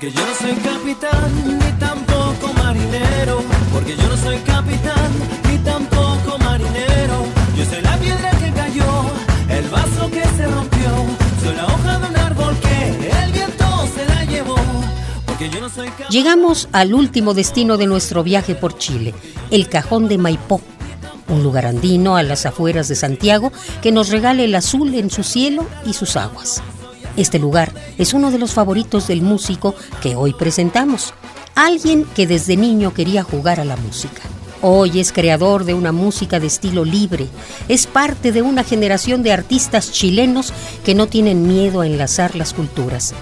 Porque yo no soy capitán, ni tampoco marinero. Porque yo no soy capitán, ni tampoco marinero. Yo soy la piedra que cayó, el vaso que se rompió. Soy la hoja de un árbol que el viento se la llevó. Porque yo no soy capitán. Llegamos al último destino de nuestro viaje por Chile, el Cajón de Maipó, un lugar andino a las afueras de Santiago que nos regala el azul en su cielo y sus aguas. Este lugar es uno de los favoritos del músico que hoy presentamos, alguien que desde niño quería jugar a la música. Hoy es creador de una música de estilo libre, es parte de una generación de artistas chilenos que no tienen miedo a enlazar las culturas.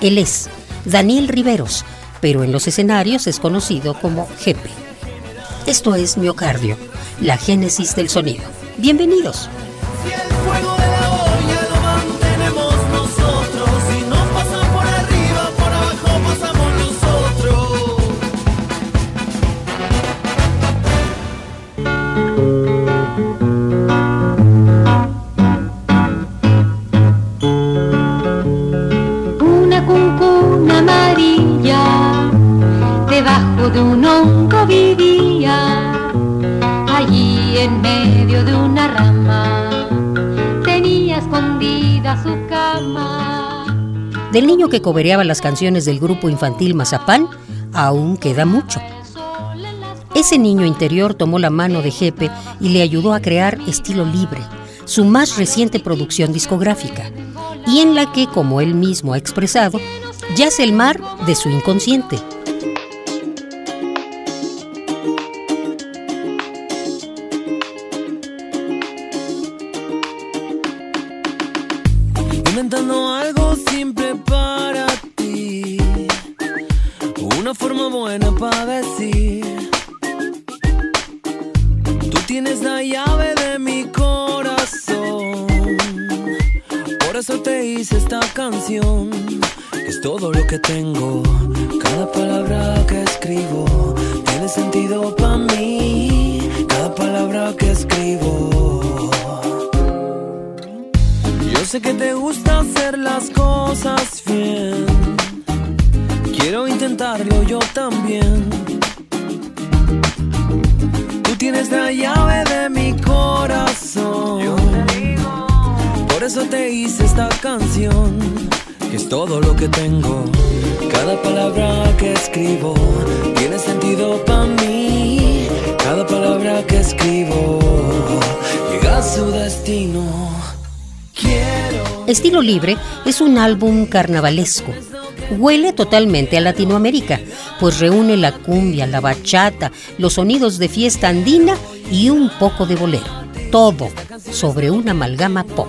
Él es Daniel Riveros, pero en los escenarios es conocido como Jepe. Esto es Miocardio, la génesis del sonido. Bienvenidos. De la un hongo vivía, allí en medio de una rama, tenía escondida su cama. Del niño que cobereaba las canciones del grupo infantil Mazapán, aún queda mucho. Ese niño interior tomó la mano de Jepe y le ayudó a crear Estilo Libre, su más reciente producción discográfica, y en la que, como él mismo ha expresado, yace el mar de su inconsciente. Es todo lo que tengo. Cada palabra que escribo tiene sentido para mí. Cada palabra que escribo. Yo sé que te gusta hacer las cosas bien. Quiero intentarlo yo también. Tú tienes la llave de mi corazón. Por eso te hice esta canción. Que es todo lo que tengo. Cada palabra que escribo tiene sentido para mí. Cada palabra que escribo llega a su destino. Quiero. Estilo Libre es un álbum carnavalesco. Huele totalmente a Latinoamérica, pues reúne la cumbia, la bachata, los sonidos de fiesta andina y un poco de bolero. Todo sobre una amalgama pop.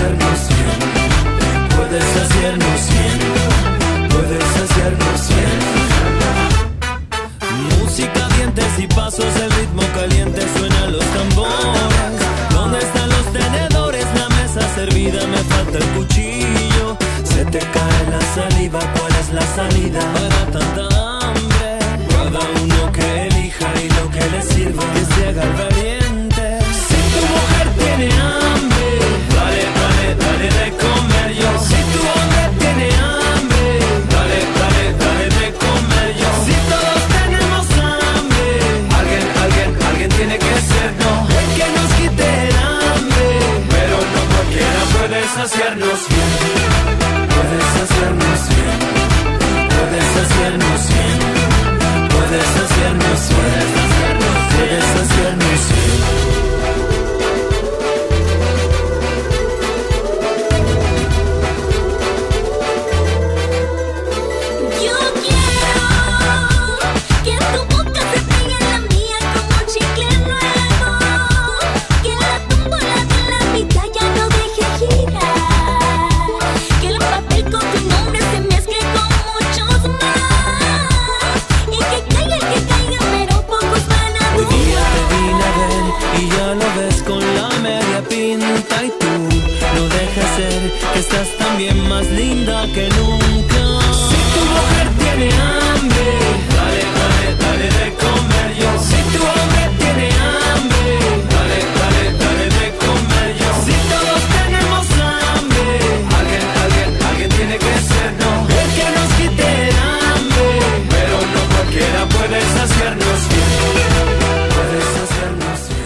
hacernos ir, puedes hacernos ir.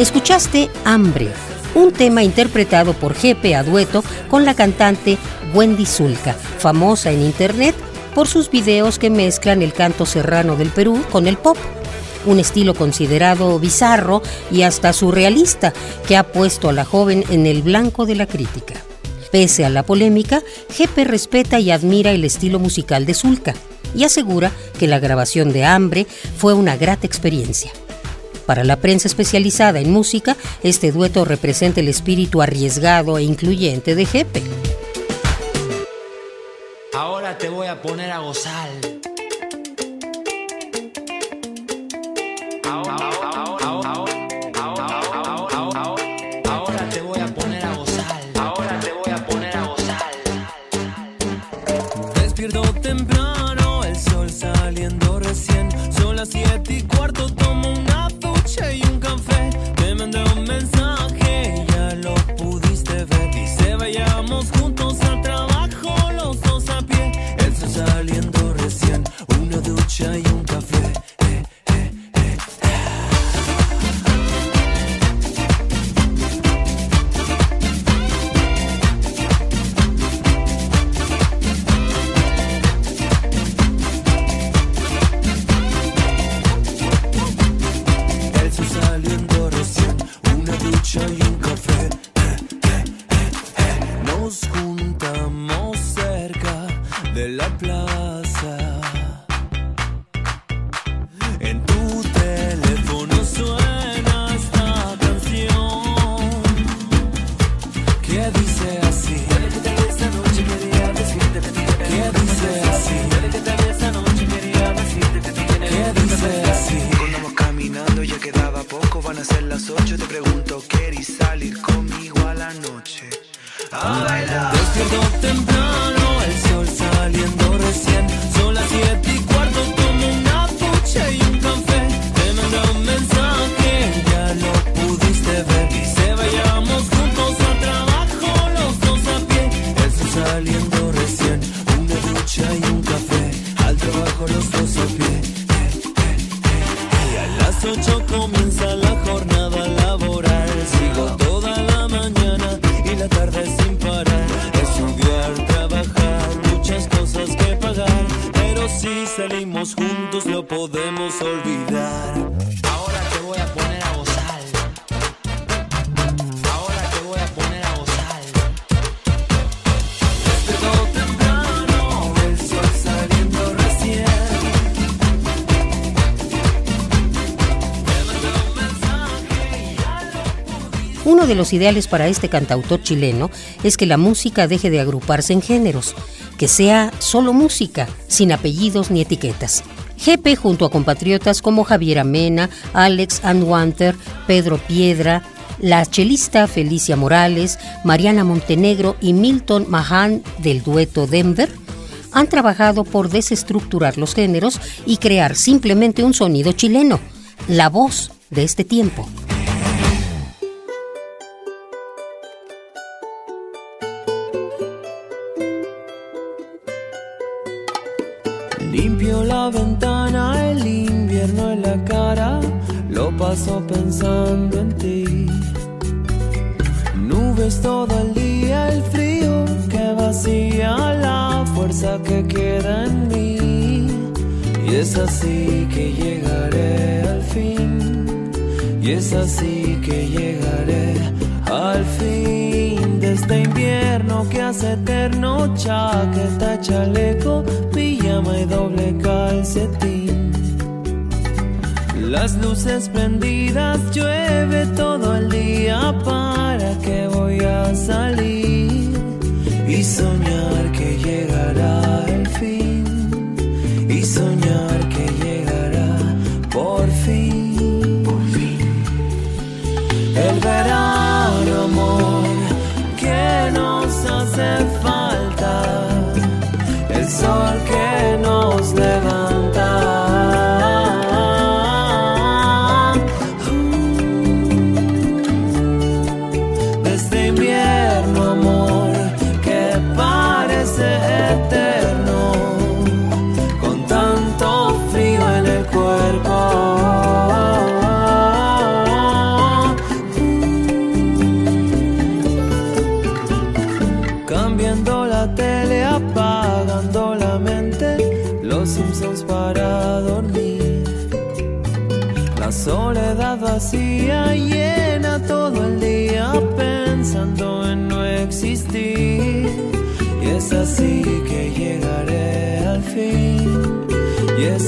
Escuchaste Hambre, un tema interpretado por Jepe a dueto con la cantante Wendy Zulka, famosa en internet por sus videos que mezclan el canto serrano del Perú con el pop un estilo considerado bizarro y hasta surrealista que ha puesto a la joven en el blanco de la crítica. Pese a la polémica, Jepe respeta y admira el estilo musical de Zulka y asegura que la grabación de Hambre fue una grata experiencia. Para la prensa especializada en música, este dueto representa el espíritu arriesgado e incluyente de Jepe. Ahora te voy a poner a gozar. Ahora te voy a poner a gozar. Ahora te voy a poner a gozar. Despierto Temprano, el sol saliendo recién, son las siete y cuarto. olvidar. Uno de los ideales para este cantautor chileno es que la música deje de agruparse en géneros, que sea solo música, sin apellidos ni etiquetas. GP junto a compatriotas como Javier Amena, Alex Anwanter, Pedro Piedra, la chelista Felicia Morales, Mariana Montenegro y Milton Mahan del dueto Denver han trabajado por desestructurar los géneros y crear simplemente un sonido chileno, la voz de este tiempo. Limpio la ventana, el invierno en la cara, lo paso pensando en ti. Nubes todo el día, el frío que vacía la fuerza que queda en mí. Y es así que llegaré al fin, y es así que llegaré al fin de este que hace eterno, chaqueta, chaleco, pijama y doble calcetín. Las luces prendidas, llueve todo el día, ¿para que voy a salir? Y soñar que llegará el fin,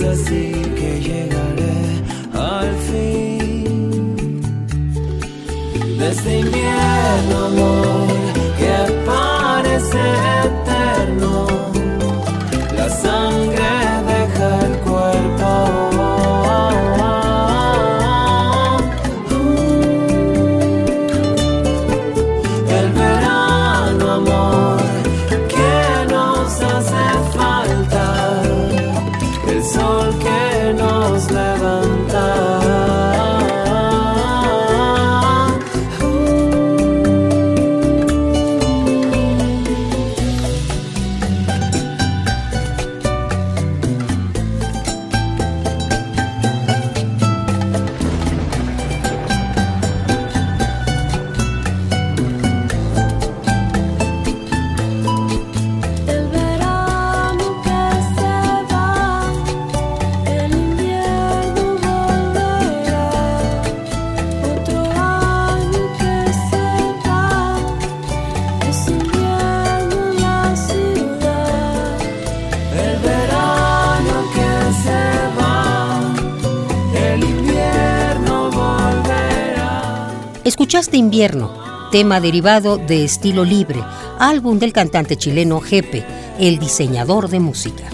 así que llegaré al fin. De este invierno, amor, Escuchaste Invierno, tema derivado de Estilo Libre, álbum del cantante chileno Jepe, el diseñador de música.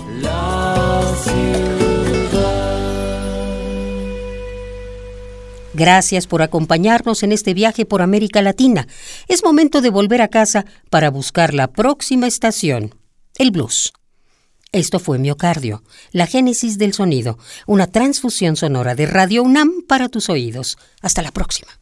Gracias por acompañarnos en este viaje por América Latina. Es momento de volver a casa para buscar la próxima estación, el blues. Esto fue Miocardio, la génesis del sonido, una transfusión sonora de Radio UNAM para tus oídos. Hasta la próxima.